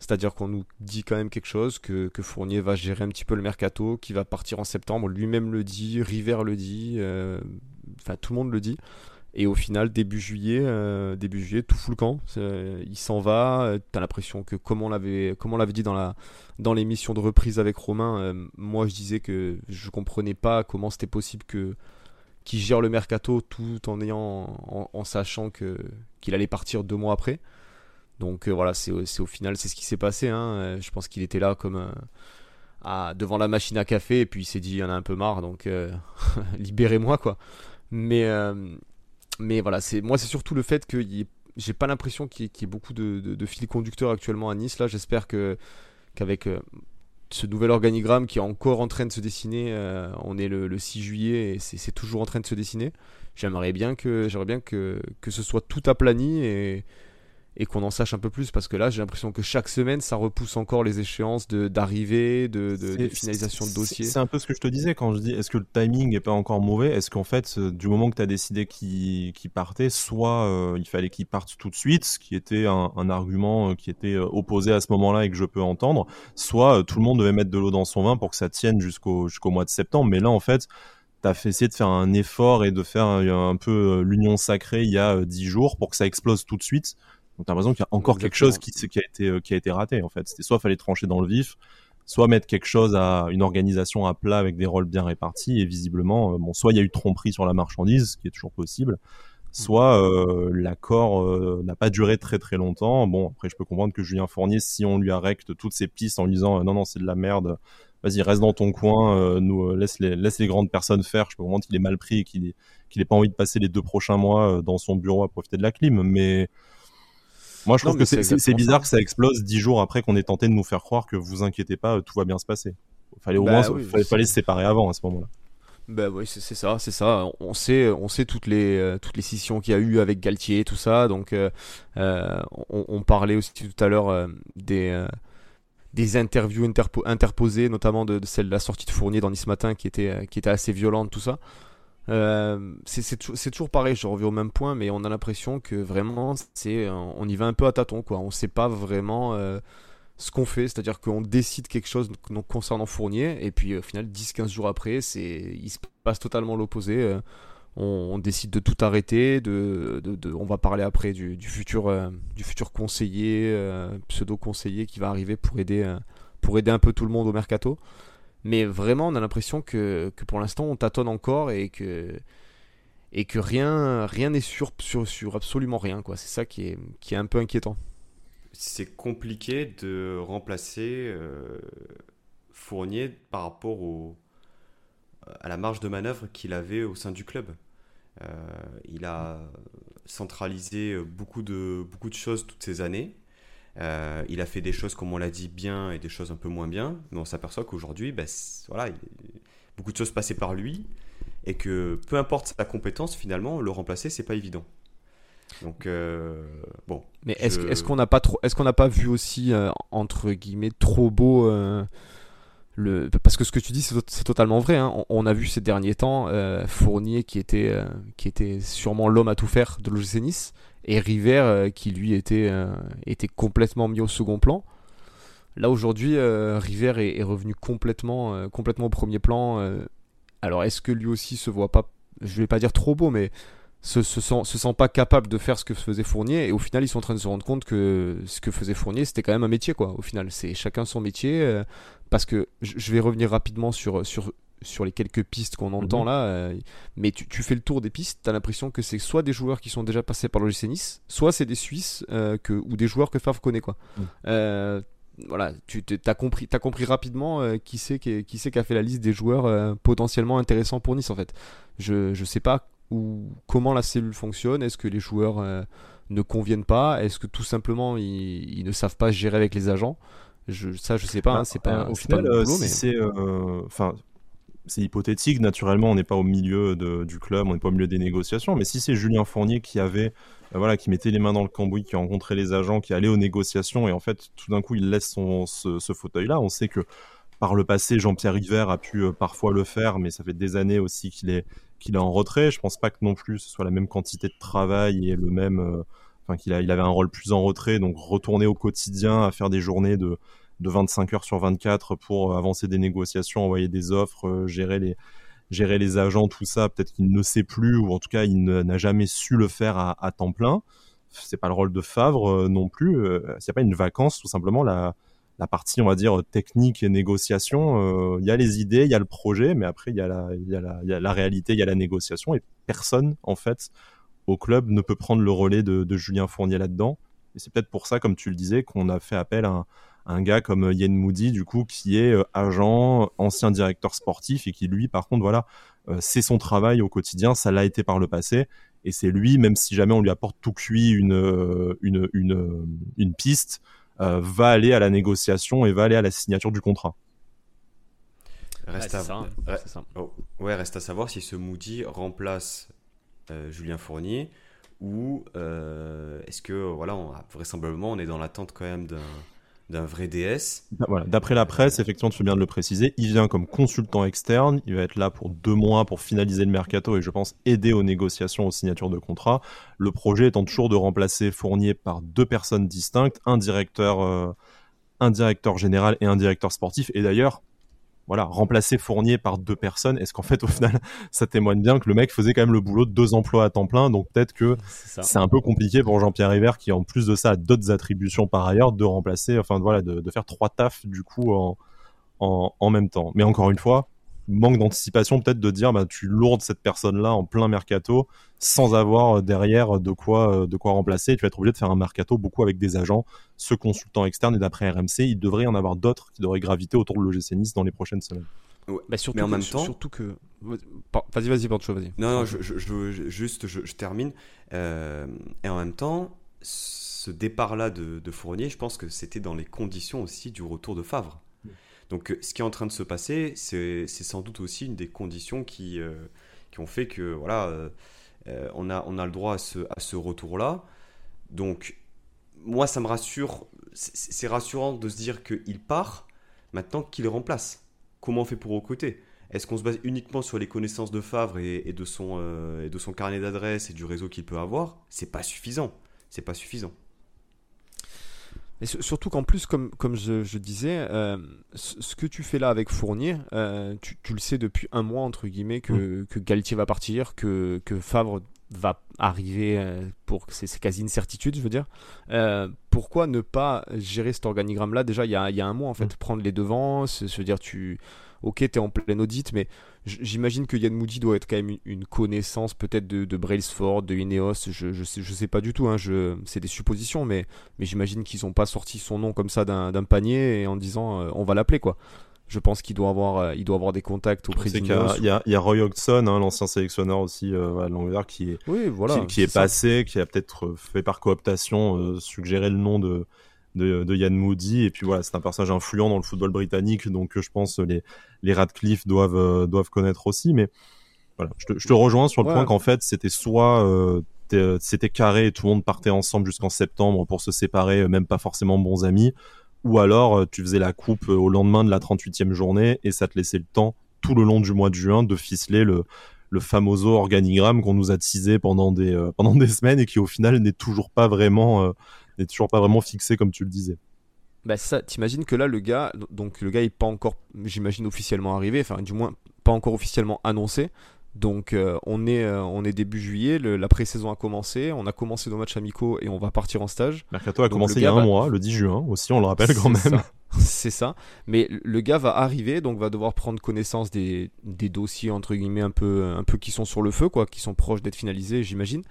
C'est-à-dire qu'on nous dit quand même quelque chose, que, Fournier va gérer un petit peu le mercato, qui va partir en septembre. Lui-même le dit, River le dit, euh, enfin tout le monde le dit. Et au final, début juillet, euh, début juillet, tout fout le camp. il s'en va. Euh, t'as l'impression que, comme on l'avait, dit dans la, dans l'émission de reprise avec Romain, euh, moi je disais que je comprenais pas comment c'était possible que qu'il gère le mercato tout en ayant, en, sachant qu'il allait partir deux mois après. Donc voilà, c'est, au final c'est ce qui s'est passé. Hein. Je pense qu'il était là comme devant la machine à café et puis il s'est dit il y en a un peu marre, donc libérez-moi quoi. Mais mais voilà, c'est moi c'est surtout le fait que j'ai pas l'impression qu'il y, ait beaucoup de, de, fils conducteurs actuellement à Nice. Là, j'espère que qu'avec ce nouvel organigramme qui est encore en train de se dessiner, on est le, le 6 juillet et c'est toujours en train de se dessiner. J'aimerais bien que j'aimerais bien que, que ce soit tout aplani et et qu'on en sache un peu plus parce que là j'ai l'impression que chaque semaine ça repousse encore les échéances d'arrivée, de, de, finalisation de dossier. C'est un peu ce que je te disais quand je dis est-ce que le timing est pas encore mauvais? Est-ce qu'en fait du moment que tu as décidé qu'il partait, soit euh, il fallait qu'il parte tout de suite, ce qui était un, argument euh, qui était euh, opposé à ce moment-là et que je peux entendre, soit tout le monde devait mettre de l'eau dans son vin pour que ça tienne jusqu'au jusqu'au mois de septembre. Mais là en fait t'as fait essayer de faire un effort et de faire un, peu l'union sacrée il y a dix jours pour que ça explose tout de suite. Donc t'as l'impression qu'il y a encore quelque chose qui, qui, a été, euh, qui a été raté en fait. C'était soit fallait trancher dans le vif, soit mettre quelque chose à une organisation à plat avec des rôles bien répartis et visiblement, euh, bon, soit il y a eu tromperie sur la marchandise, ce qui est toujours possible, soit euh, l'accord n'a pas duré très très longtemps. Bon, après je peux comprendre que Julien Fournier, si on lui arrête toutes ses pistes en lui disant non non c'est de la merde, vas-y reste dans ton coin, nous laisse les laisse les grandes personnes faire. Je peux comprendre qu'il est mal pris et qu'il qu'il ait pas envie de passer les deux prochains mois dans son bureau à profiter de la clim, mais moi, je trouve que c'est bizarre que ça explose dix jours après qu'on ait tenté de nous faire croire que vous inquiétez pas, tout va bien se passer. Fallait au bah moins, fallait, se séparer avant à ce moment-là. Ben oui, c'est ça, c'est ça. On sait, on sait toutes les euh, toutes les scissions qu'il y a eu avec Galtier, tout ça. Donc, euh, euh, on, parlait aussi tout à l'heure des des interviews interposées, notamment de, celle de la sortie de Fournier dans Nice Matin, qui était qui était assez violente, tout ça. Euh, c'est toujours pareil, je reviens au même point, mais on a l'impression que vraiment, on y va un peu à tâtons, quoi. On sait pas vraiment euh, ce qu'on fait, c'est-à-dire qu'on décide quelque chose concernant Fournier, et puis au final, 10-15 jours après, il se passe totalement l'opposé. Euh, on, décide de tout arrêter, on va parler après du, futur, conseiller, pseudo-conseiller qui va arriver pour aider un peu tout le monde au mercato. Mais vraiment, on a l'impression que, que pour l'instant, on tâtonne encore et que, et que rien rien n'est sûr, sur, sur absolument rien. quoi. C'est ça qui est, qui est un peu inquiétant. C'est compliqué de remplacer euh, Fournier par rapport au, à la marge de manœuvre qu'il avait au sein du club. Euh, il a centralisé beaucoup de, beaucoup de choses toutes ces années. Euh, il a fait des choses, comme on l'a dit, bien et des choses un peu moins bien, mais on s'aperçoit qu'aujourd'hui, ben, voilà, beaucoup de choses passaient par lui et que peu importe sa compétence, finalement, le remplacer, c'est pas évident. Donc euh, bon. Mais est-ce qu'on n'a pas trop, est-ce qu'on n'a pas vu aussi euh, entre guillemets trop beau le, parce que ce que tu dis c'est totalement vrai. Hein. On, a vu ces derniers temps Fournier qui était qui était sûrement l'homme à tout faire de l'OGC Nice et River euh, qui lui était, euh, était complètement mis au second plan. Là aujourd'hui, euh, River est, revenu complètement, complètement au premier plan. alors est-ce que lui aussi se voit pas, je vais pas dire trop beau, mais se, se, sent, se sent pas capable de faire ce que faisait Fournier et au final ils sont en train de se rendre compte que ce que faisait Fournier c'était quand même un métier quoi au final c'est chacun son métier parce que je vais revenir rapidement sur, sur sur les quelques pistes qu'on entend mhm. là, euh, mais tu, fais le tour des pistes, tu as l'impression que c'est soit des joueurs qui sont déjà passés par l'OGC Nice, soit c'est des Suisses euh, que, ou des joueurs que Favre connaît. Quoi. Mhm. Euh, voilà, tu as compris, as compris rapidement qui c'est qui, qui, qui, a fait la liste des joueurs potentiellement intéressants pour Nice en fait. Je ne sais pas où, comment la cellule fonctionne, est-ce que les joueurs ne conviennent pas, est-ce que tout simplement ils, ne savent pas gérer avec les agents? Je, ça je sais pas, hein, c'est pas, au final, si c'est, enfin, c'est hypothétique, naturellement, on n'est pas au milieu du club, on n'est pas au milieu des négociations, mais si c'est Julien Fournier qui avait, euh, voilà, qui mettait les mains dans le cambouis, qui rencontrait les agents, qui allait aux négociations, et en fait, tout d'un coup, il laisse ce, fauteuil-là, on sait que par le passé, Jean-Pierre River a pu euh, parfois le faire, mais ça fait des années aussi qu'il est, qu'il est en retrait. Je pense pas que non plus ce soit la même quantité de travail et le même, euh, enfin, qu'il il avait un rôle plus en retrait, donc retourner au quotidien à faire des journées de, de 25 heures sur 24 pour avancer des négociations, envoyer des offres, euh, gérer les gérer les agents, tout ça. Peut-être qu'il ne sait plus ou en tout cas il n'a jamais su le faire à, temps plein. C'est pas le rôle de Favre euh, non plus. Euh, c'est pas une vacance, tout simplement la la partie, on va dire, technique et négociation, il y a les idées, il y a le projet, mais après, il y, a la, y, y a la réalité, il y a la négociation, et personne, en fait, au club ne peut prendre le relais de, de Julien Fournier là-dedans. Et c'est peut-être pour ça, comme tu le disais, qu'on a fait appel à un, un gars comme euh, Yen Moody, du coup, qui est euh, agent, ancien directeur sportif et qui, lui, par contre, voilà, euh, c'est son travail au quotidien, ça l'a été par le passé. Et c'est lui, même si jamais on lui apporte tout cuit une, une, une, une piste, va aller à la négociation et va aller à la signature du contrat. Reste, à... Ça, oh, ouais, reste à savoir si ce Moody remplace Julien Fournier ou est-ce que voilà, vraisemblablement on est dans l'attente quand même d'un d'un vrai DS. D'après la presse, effectivement, tu fais bien de le préciser, il vient comme consultant externe, il va être là pour deux mois pour finaliser le mercato et je pense aider aux négociations, aux signatures de contrat. Le projet étant toujours de remplacer Fournier par deux personnes distinctes, un directeur, euh, un directeur général et un directeur sportif. Et d'ailleurs, voilà, remplacer Fournier par deux personnes, est-ce qu'en fait, au final, ça témoigne bien que le mec faisait quand même le boulot de deux emplois à temps plein, donc peut-être que c'est un peu compliqué pour Jean-Pierre River, qui en plus de ça a d'autres attributions par ailleurs, de remplacer, enfin voilà, de, de faire trois tafs du coup en, en, en même temps. Mais encore une fois, manque d'anticipation peut-être de dire bah tu lourdes cette personne là en plein mercato sans avoir euh, derrière de quoi euh, de quoi remplacer. Tu vas être obligé de faire un mercato beaucoup avec des agents ce consultant externe et d'après RMC il devrait y en avoir d'autres qui devraient graviter autour de l'OGC Nice dans les prochaines semaines. Bah, surtout mais en même temps surtout que vas-y vas-y Pancho vas-y. Non non je, je, juste je, termine. Euh, et en même temps ce départ là de, de Fournier je pense que c'était dans les conditions aussi du retour de Favre donc euh, ce qui est en train de se passer, c'est sans doute aussi une des conditions qui, euh, qui ont fait que voilà, euh, on, a, on a le droit à ce, à ce retour-là. Donc moi, ça me rassure, c'est rassurant de se dire qu'il part maintenant qu'il remplace. Comment on fait pour recruter? Est-ce qu'on se base uniquement sur les connaissances de Favre et, de, son, et de son carnet d'adresses et du réseau qu'il peut avoir? C'est pas suffisant. C'est pas suffisant. Et surtout qu'en plus, comme, comme je, disais, euh, ce que tu fais là avec Fournier, euh, tu, le sais depuis un mois, entre guillemets, que, mm. que Galtier va partir, que, que Favre va arriver euh, pour c'est quasi une certitude je veux dire pourquoi ne pas gérer cet organigramme là déjà il y a, y a, un mois en fait mm. prendre les devants se, se dire tu ok, tu es en plein audit, mais j'imagine que Yann Moody doit être quand même une, connaissance peut-être de, de, Brailsford, de Ineos, je, je, sais, je sais pas du tout, hein, c'est des suppositions, mais, mais j'imagine qu'ils n'ont pas sorti son nom comme ça d'un panier et en disant euh, on va l'appeler quoi. Je pense qu'il doit avoir, euh, il doit avoir des contacts au président. Il y, a, y a Roy Hodgson, hein, l'ancien sélectionneur aussi euh, à qui est, oui, voilà, qui, est, passé, qui a peut-être fait par cooptation suggéré le nom de, de, de Yann Moody. Et puis voilà, c'est un personnage influent dans le football britannique, donc je pense les, les Radcliffe doivent, euh, doivent connaître aussi. Mais voilà, je te, je te rejoins sur le point qu'en fait, c'était soit euh, c'était carré et tout le monde partait ensemble jusqu'en septembre pour se séparer, même pas forcément bons amis, ou alors tu faisais la coupe au lendemain de la 38e journée et ça te laissait le temps tout le long du mois de juin de ficeler le, le famoso organigramme qu'on nous a teasé pendant des, euh, pendant des semaines et qui au final n'est toujours pas vraiment n'est toujours pas vraiment fixé comme tu le disais. Bah ça, t'imagines que là le gars, donc le gars est pas encore, j'imagine officiellement arrivé, enfin du moins pas encore officiellement annoncé. Donc euh, on, est, euh, on est début juillet, la pré-saison a commencé, on a commencé nos matchs amicaux et on va partir en stage. Mercato a commencé il y a un mois, le 10 juin aussi, on le rappelle quand même. C'est ça. Mais le gars va arriver, donc va devoir prendre connaissance des, des, dossiers entre guillemets un peu, un peu qui sont sur le feu, quoi, qui sont proches d'être finalisés, j'imagine.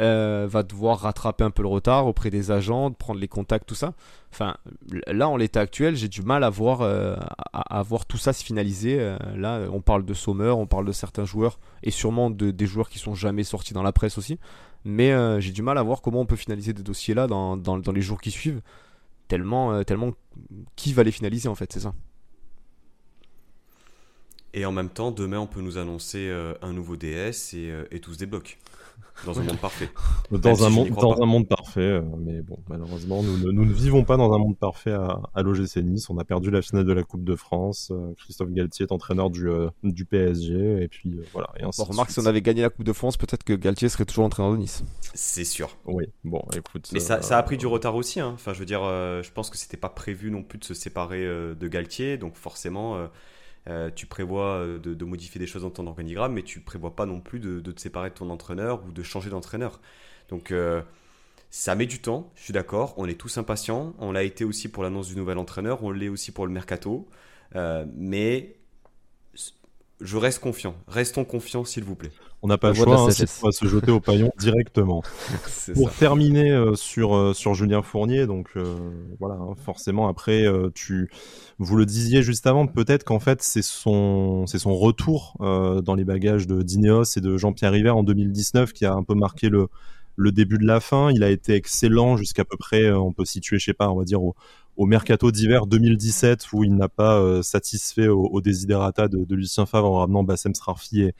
Euh, va devoir rattraper un peu le retard auprès des agents, prendre les contacts, tout ça. Enfin, là, en l'état actuel, j'ai du mal à voir, euh, à, voir tout ça se finaliser. Euh, là, on parle de Sommer, on parle de certains joueurs, et sûrement de, des joueurs qui sont jamais sortis dans la presse aussi. Mais j'ai du mal à voir comment on peut finaliser des dossiers là dans, dans, dans les jours qui suivent. Tellement, tellement qui va les finaliser en fait, c'est ça. Et en même temps, demain, on peut nous annoncer un nouveau DS et, et tout se débloque. Dans un monde parfait. Dans, un, monde, dans un monde parfait, euh, mais bon, malheureusement, nous, nous, ne vivons pas dans un monde parfait à, à l'OGC Nice. On a perdu la finale de la Coupe de France. Euh, Christophe Galtier est entraîneur du, euh, du PSG, et puis voilà. Et bon, remarque, si on avait gagné la Coupe de France, peut-être que Galtier serait toujours entraîneur de Nice. C'est sûr. Oui, bon, écoute. Mais ça, ça, a pris du retard aussi. Hein. Enfin, je veux dire, je pense que c'était pas prévu non plus de se séparer de Galtier, donc forcément euh, tu prévois euh, de, modifier des choses dans ton organigramme, mais tu prévois pas non plus de, te séparer de ton entraîneur ou de changer d'entraîneur. Donc euh, ça met du temps, je suis d'accord, on est tous impatients, on l'a été aussi pour l'annonce du nouvel entraîneur, on l'est aussi pour le mercato, mais je reste confiant. Restons confiants, s'il vous plaît. On n'a pas le choix, hein, on va se jeter au paillon directement. Pour terminer euh, sur, euh, sur Julien Fournier, donc euh, voilà, hein, forcément après, tu, vous le disiez juste avant, peut-être qu'en fait c'est son, c'est son retour dans les bagages de Dineos et de Jean-Pierre River en 2019 qui a un peu marqué le, le début de la fin. Il a été excellent jusqu'à peu près, on peut situer, je sais pas, on va dire au, au mercato d'hiver 2017 où il n'a pas euh, satisfait au, au desiderata de, de, Lucien Favre en ramenant Bassem Srarfi et,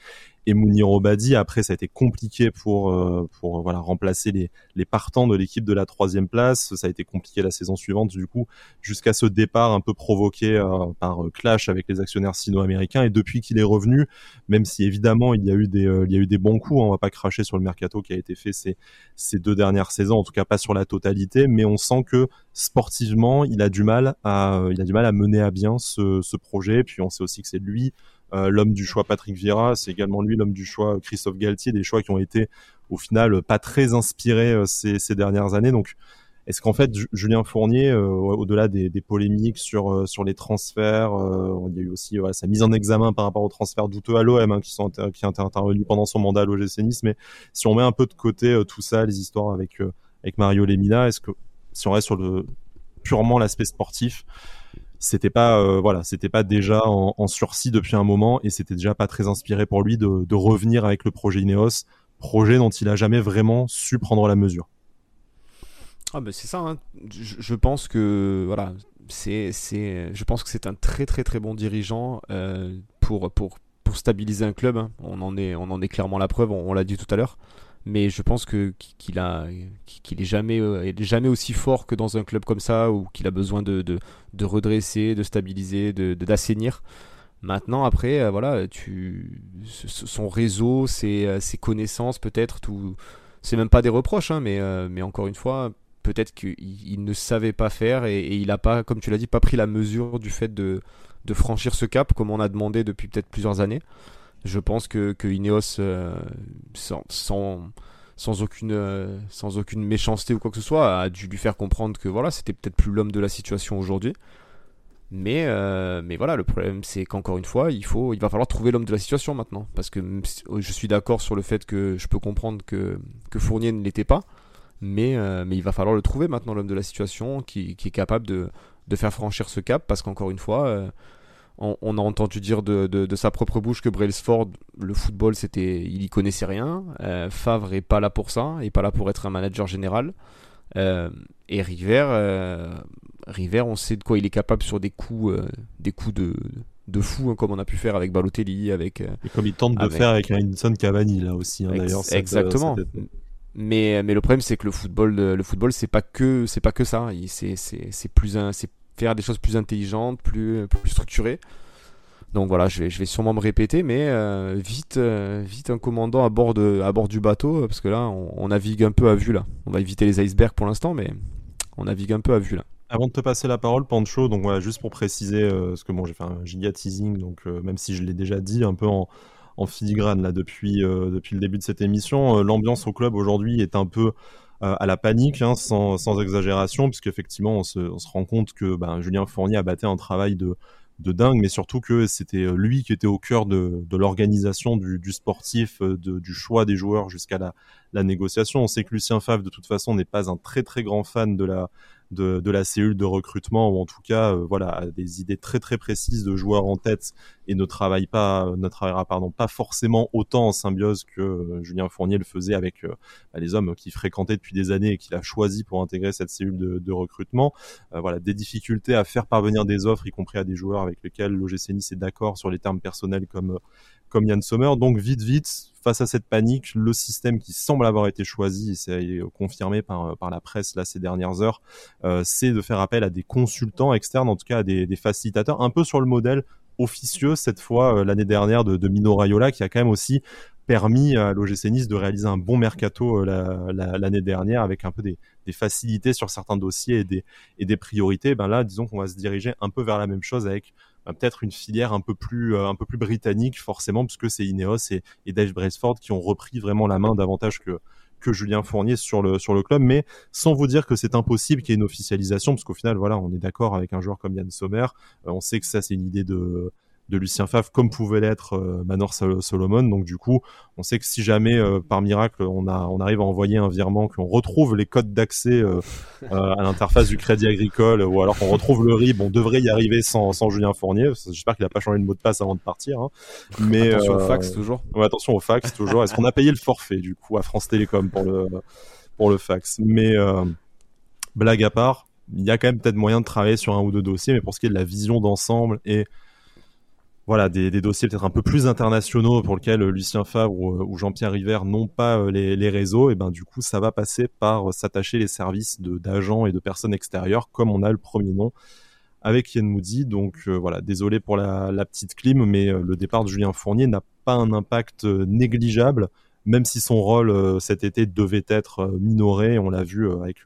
et Mounir Obadi. Après, ça a été compliqué pour euh, pour voilà remplacer les les partants de l'équipe de la troisième place. Ça a été compliqué la saison suivante, du coup, jusqu'à ce départ un peu provoqué euh, par euh, clash avec les actionnaires sino-américains. Et depuis qu'il est revenu, même si évidemment il y a eu des il y a eu des bons coups, hein, on va pas cracher sur le mercato qui a été fait ces ces deux dernières saisons, en tout cas pas sur la totalité, mais on sent que sportivement, il a du mal à il a du mal à mener à bien ce, ce projet. Puis on sait aussi que c'est lui euh, l'homme du choix Patrick Vieira, c'est également lui l'homme du choix Christophe Galtier, des choix qui ont été au final pas très inspirés euh, ces, ces, dernières années. Donc est-ce qu'en fait Julien Fournier, euh, au-delà des, des, polémiques sur sur les transferts, il y a eu aussi voilà, sa mise en examen par rapport aux transferts douteux à l'OM hein, qui sont qui intervenus pendant son mandat à l'OGC Nice, mais si on met un peu de côté tout ça, les histoires avec avec Mario Lemina, est-ce que si on reste sur le purement l'aspect sportif, c'était pas euh, voilà, c'était pas déjà en, sursis depuis un moment et c'était déjà pas très inspiré pour lui de, revenir avec le projet Ineos, projet dont il a jamais vraiment su prendre la mesure. Ah ben c'est ça. Hein. Je, pense que voilà, c'est je pense que c'est un très très très bon dirigeant euh, pour pour pour stabiliser un club. Hein. On en est on en est clairement la preuve. on l'a dit tout à l'heure mais je pense que qu'il a qu'il est jamais euh, jamais aussi fort que dans un club comme ça où qu'il a besoin de, de, redresser, de stabiliser, de d'assainir. Maintenant après euh, voilà, tu son réseau, ses, euh, ses connaissances peut-être tout c'est même pas des reproches hein, mais mais encore une fois, peut-être qu'il ne savait pas faire et, il a pas comme tu l'as dit pas pris la mesure du fait de de franchir ce cap comme on a demandé depuis peut-être plusieurs années je pense que, que Ineos, euh, sans, sans, aucune, euh, sans aucune méchanceté ou quoi que ce soit, a dû lui faire comprendre que voilà, c'était peut-être plus l'homme de la situation aujourd'hui. Mais, euh, mais voilà, le problème c'est qu'encore une fois, il, faut, il va falloir trouver l'homme de la situation maintenant. Parce que je suis d'accord sur le fait que je peux comprendre que, que Fournier ne l'était pas. Mais, mais il va falloir le trouver maintenant, l'homme de la situation, qui, qui est capable de, de, faire franchir ce cap. Parce qu'encore une fois, on, a entendu dire de, sa propre bouche que Brailsford, le football, c'était, il y connaissait rien. Euh, Favre est pas là pour ça, il est pas là pour être un manager général. Euh, et River, euh, River, on sait de quoi il est capable sur des coups, des coups de, de fou, hein, comme on a pu faire avec Balotelli, avec. et comme il tente de faire avec Edinson Cavani là aussi, hein, d'ailleurs. Exactement. Mais, mais le problème c'est que le football, le football c'est pas que c'est pas que ça. C'est plus un, c'est faire des choses plus intelligentes, plus, plus structurées. Donc voilà, je vais, je vais sûrement me répéter, mais euh, vite, euh, vite un commandant à bord, de, à bord du bateau, parce que là, on, navigue un peu à vue là. On va éviter les icebergs pour l'instant, mais on navigue un peu à vue là. Avant de te passer la parole, Pancho, donc voilà, juste pour préciser, euh, parce que bon, j'ai fait un giga teasing, donc même si je l'ai déjà dit un peu en, en filigrane là depuis, depuis le début de cette émission, l'ambiance au club aujourd'hui est un peu euh, à la panique, hein, sans, sans, exagération, puisqu'effectivement, on se, on se rend compte que ben, Julien Fournier a battu un travail de, de dingue, mais surtout que c'était euh, lui qui était au cœur de, de l'organisation du, du, sportif, euh, de, du choix des joueurs jusqu'à la, la, négociation. On sait que Lucien Favre, de toute façon, n'est pas un très très grand fan de la, de, de, la cellule de recrutement ou en tout cas euh, voilà des idées très très précises de joueurs en tête et ne travaille pas ne travaillera pardon pas forcément autant en symbiose que euh, Julien Fournier le faisait avec euh, bah, les hommes qu'il fréquentait depuis des années et qu'il a choisi pour intégrer cette cellule de, de recrutement voilà des difficultés à faire parvenir des offres y compris à des joueurs avec lesquels l'OGC Nice est d'accord sur les termes personnels comme comme Yann Sommer. Donc vite, vite, face à cette panique, le système qui semble avoir été choisi, et c'est confirmé par, par la presse ces dernières heures, euh, c'est de faire appel à des consultants externes, en tout cas à des, facilitateurs, un peu sur le modèle officieux cette fois euh, l'année dernière de, Mino Raiola, qui a quand même aussi permis à l'OGC Nice de réaliser un bon mercato euh, l'année dernière avec un peu des, facilités sur certains dossiers et des, priorités. Ben là, disons qu'on va se diriger un peu vers la même chose avec euh, peut-être une filière un peu plus euh, un peu plus britannique forcément puisque c'est Ineos et, Dave Braceford qui ont repris vraiment la main davantage que Julien Fournier sur le sur le club, mais sans vous dire que c'est impossible qu'il y ait une officialisation, parce qu'au final, voilà, on est d'accord avec un joueur comme Yann Sommer. Euh, on sait que ça, c'est une idée de de Lucien Favre, comme pouvait l'être Manor Solomon. Donc du coup, on sait que si jamais par miracle on, a, on arrive à envoyer un virement, qu'on retrouve les codes d'accès à l'interface du Crédit Agricole, ou alors qu'on retrouve le RIB, on devrait y arriver sans, sans Julien Fournier. J'espère qu'il n'a pas changé de mot de passe avant de partir. Hein. Mais attention au fax toujours. attention au fax toujours. Est-ce qu'on a payé le forfait du coup à France Télécom pour le pour le fax? Mais blague à part, il y a quand même peut-être moyen de travailler sur un ou deux dossiers, mais pour ce qui est de la vision d'ensemble et voilà, des, dossiers peut-être un peu plus internationaux pour lesquels Lucien Favre ou, Jean-Pierre River n'ont pas euh, les, réseaux, et ben du coup ça va passer par s'attacher les services d'agents et de personnes extérieures, comme on a le premier nom avec Yann Moody. Donc euh, voilà, désolé pour la, petite clim, mais euh, le départ de Julien Fournier n'a pas un impact négligeable même si son rôle euh, cet été devait être euh, minoré, on l'a vu euh, avec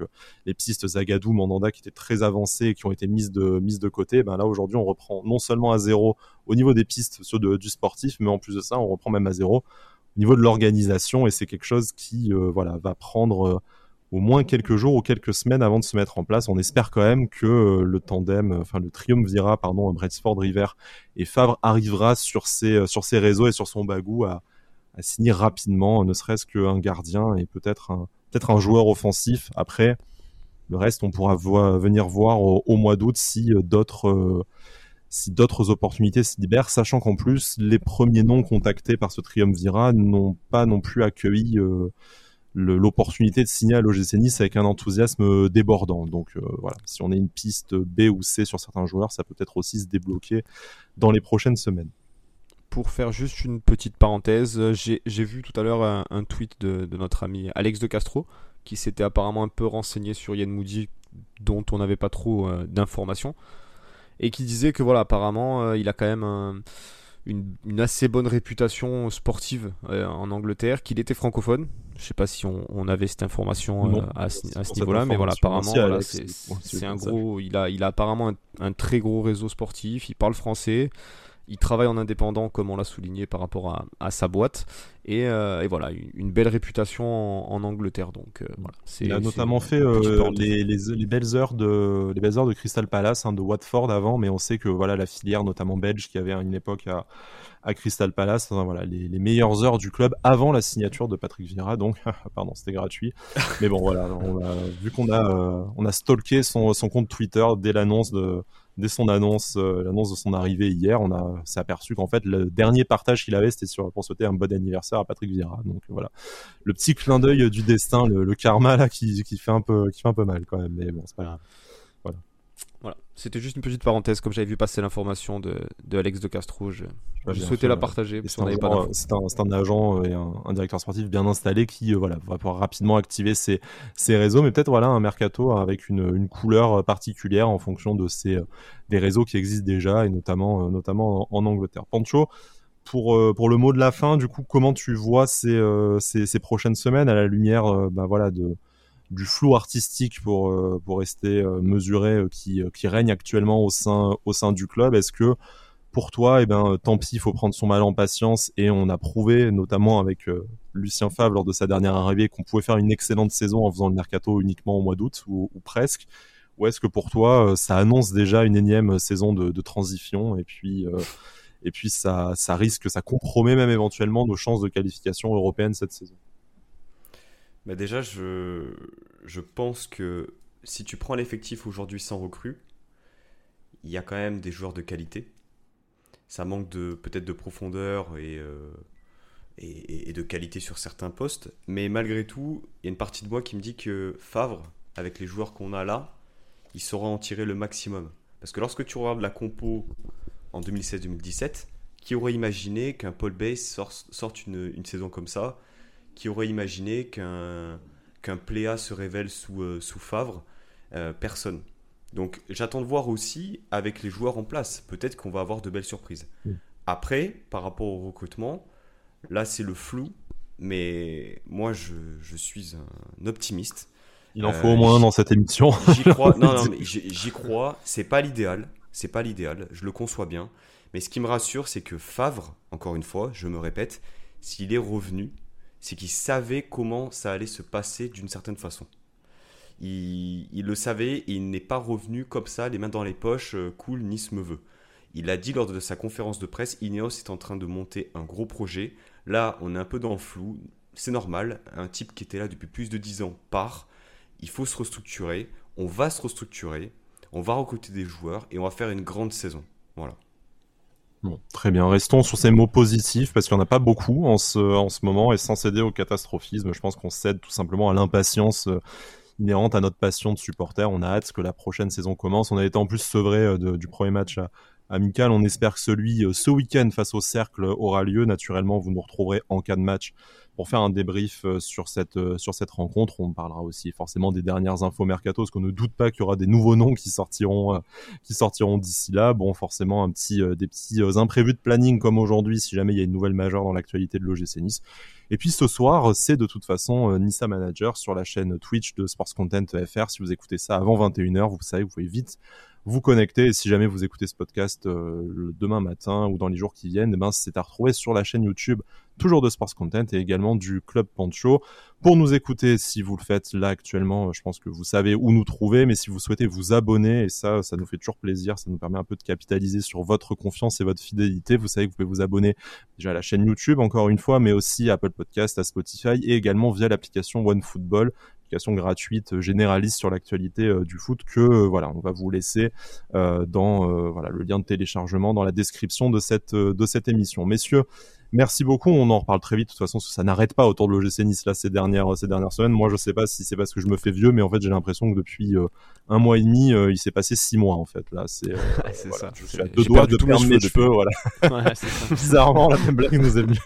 les pistes Zagadou, Mandanda qui étaient très avancées et qui ont été mises de, côté, ben là aujourd'hui on reprend non seulement à zéro au niveau des pistes du sportif, mais en plus de ça on reprend même à zéro au niveau de l'organisation et c'est quelque chose qui voilà va prendre au moins quelques jours ou quelques semaines avant de se mettre en place. On espère quand même que le tandem, enfin le triumvirat, pardon, Bradsford River et Favre arrivera sur ses, sur ses réseaux et sur son bagou à, à signer rapidement, ne serait-ce qu'un gardien et peut-être un, peut-être un joueur offensif. Après, le reste, on pourra venir voir au, mois d'août si euh, d'autres euh, si d'autres opportunités se libèrent, sachant qu'en plus, les premiers noms contactés par ce triumvirat n'ont pas non plus accueilli euh, l'opportunité de signer à l'OGC Nice avec un enthousiasme débordant. Donc voilà, si on a une piste B ou C sur certains joueurs, ça peut être aussi se débloquer dans les prochaines semaines pour faire juste une petite parenthèse, euh, j'ai vu tout à l'heure un, tweet de, notre ami Alex de Castro qui s'était apparemment un peu renseigné sur Yann Moody dont on n'avait pas trop euh, d'informations et qui disait que voilà apparemment euh, il a quand même une, assez bonne réputation sportive en Angleterre, qu'il était francophone. Je sais pas si on, avait cette information à, ce, niveau-là, mais voilà apparemment c'est un gros. Il a il a apparemment un très gros réseau sportif. Il parle français. Il travaille en indépendant, comme on l'a souligné par rapport à, sa boîte. Et, euh, voilà, une, belle réputation en, Angleterre. Donc, euh, voilà, il a notamment fait euh, les, les, belles heures de, les belles heures de Crystal Palace, hein, de Watford avant, mais on sait que voilà, la filière, notamment belge, qui avait à une époque à, à Crystal Palace, voilà, les, meilleures heures du club avant la signature de Patrick Vieira. Donc, pardon, c'était gratuit. Mais bon, voilà, on a, vu qu'on a, on a stalké son, son compte Twitter dès l'annonce de dès son annonce, euh, l'annonce de son arrivée hier, on a s'est aperçu qu'en fait le dernier partage qu'il avait c'était sur pour souhaiter un bon anniversaire à Patrick Vieira. Donc voilà, le petit clin d'œil du destin, le, karma là qui, qui, fait un peu qui fait un peu mal quand même, mais bon c'est pas grave. Voilà, c'était juste une petite parenthèse, comme j'avais vu passer l'information de, de, Alex de Castro, je, souhaitais la partager. C'est un, un, agent et un, directeur sportif bien installé qui euh, voilà, va pouvoir rapidement activer ses, ses réseaux, mais peut-être voilà, un mercato avec une, une, couleur particulière en fonction de ces, euh, des réseaux qui existent déjà, et notamment, euh, notamment en, Angleterre. Pancho, pour, pour le mot de la fin, du coup, comment tu vois ces, ces, ces prochaines semaines à la lumière bah, voilà, de, du flou artistique pour euh, pour rester euh, mesuré euh, qui qui règne actuellement au sein au sein du club est-ce que pour toi eh ben tant pis il faut prendre son mal en patience et on a prouvé notamment avec Lucien Favre lors de sa dernière arrivée qu'on pouvait faire une excellente saison en faisant le mercato uniquement au mois d'août ou, presque? Ou est-ce que pour toi ça annonce déjà une énième saison de, transition et puis et puis ça ça risque ça compromet même éventuellement nos chances de qualification européenne cette saison? Bah déjà, je, je pense que si tu prends l'effectif aujourd'hui sans recrue, il y a quand même des joueurs de qualité. Ça manque de peut-être de profondeur et, euh, et, de qualité sur certains postes. Mais malgré tout, il y a une partie de moi qui me dit que Favre, avec les joueurs qu'on a là, il saura en tirer le maximum. Parce que lorsque tu regardes la compo en 2016-2017, qui aurait imaginé qu'un Paul Bass sorte, une, une, saison comme ça qui aurait imaginé qu'un qu'un Pléa se révèle sous, euh, sous Favre euh, Personne. Donc j'attends de voir aussi avec les joueurs en place. Peut-être qu'on va avoir de belles surprises. Après, par rapport au recrutement, là c'est le flou, mais moi je, je suis un optimiste. Il en faut au moins un dans cette émission. J'y crois. non, non, mais j'y crois. C'est pas l'idéal. C'est pas l'idéal. Je le conçois bien. Mais ce qui me rassure, c'est que Favre, encore une fois, je me répète, s'il est revenu, c'est qu'il savait comment ça allait se passer d'une certaine façon. Il, le savait et il n'est pas revenu comme ça, les mains dans les poches, euh, cool, Nice me veut. Il a dit lors de sa conférence de presse, Ineos est en train de monter un gros projet. Là, on est un peu dans le flou. C'est normal. Un type qui était là depuis plus de 10 ans part. Il faut se restructurer. On va se restructurer. On va recruter des joueurs et on va faire une grande saison. Voilà. Très bien. Restons sur ces mots positifs parce qu'il n'y en a pas beaucoup en ce, en ce moment et sans céder au catastrophisme, je pense qu'on cède tout simplement à l'impatience euh, inhérente à notre passion de supporter. On a hâte que la prochaine saison commence. On a été en plus sevré euh, du premier match amical. On espère que celui euh, ce week-end face au cercle aura lieu. Naturellement, vous nous retrouverez en cas de match pour faire un débrief euh, sur cette euh, sur cette rencontre. On parlera aussi forcément des dernières infos mercato, parce qu'on ne doute pas qu'il y aura des nouveaux noms qui sortiront euh, qui sortiront d'ici là. Bon, forcément un petit des petits imprévus de planning comme aujourd'hui, si jamais il y a une nouvelle majeure dans l'actualité de l'OGC Nice. Et puis ce soir, c'est de toute façon Nissa Manager sur la chaîne Twitch de Sports Content FR. Si vous écoutez ça avant 21h, vous savez, vous pouvez vite vous connecter. Et si jamais vous écoutez ce podcast euh, demain matin ou dans les jours qui viennent, eh ben, c'est à retrouver sur la chaîne YouTube, toujours de Sports Content et également du Club Pancho. Pour nous écouter, si vous le faites là actuellement, je pense que vous savez où nous trouver, mais si vous souhaitez vous abonner, et ça, ça nous fait toujours plaisir, ça nous permet un peu de capitaliser sur votre confiance et votre fidélité. Vous savez que vous pouvez vous abonner déjà à la chaîne YouTube, encore une fois, mais aussi à Apple Podcast, à Spotify et également via l'application OneFootball gratuite euh, généraliste sur l'actualité euh, du foot que euh, voilà, on va vous laisser dans voilà le lien de téléchargement dans la description de cette de cette émission. Messieurs, Merci beaucoup. On en reparle très vite. De toute façon, ça n'arrête pas autour de l'OGC Nice là ces dernières ces dernières semaines. Moi, je sais pas si c'est parce que je me fais vieux, mais en fait, j'ai l'impression que depuis euh, un mois et demi, euh, il s'est passé six mois en fait. Là, c'est euh, ça. Je suis à deux doigts de perdre mes cheveux. Voilà. Ouais, Bizarrement, la même blague nous est venue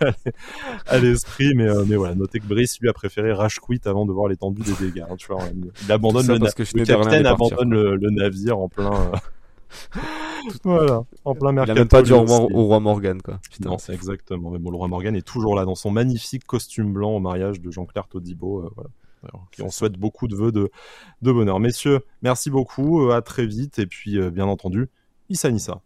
à l'esprit, mais mais voilà. Notez que Brice lui a préféré rage quit avant de voir l'étendue des dégâts. Hein, tu vois, il abandonne le, le capitaine abandonne le, le, navire en plein voilà, en plein mercato. Il a même pas dit au roi, Morgan, quoi. non, c'est exactement. Mais bon, le roi Morgan est toujours là dans son magnifique costume blanc au mariage de Jean-Claire Todibo. Euh, voilà. on souhaite beaucoup de vœux de, de bonheur. Messieurs, merci beaucoup, euh, à très vite, et puis euh, bien entendu, Issa Nissa.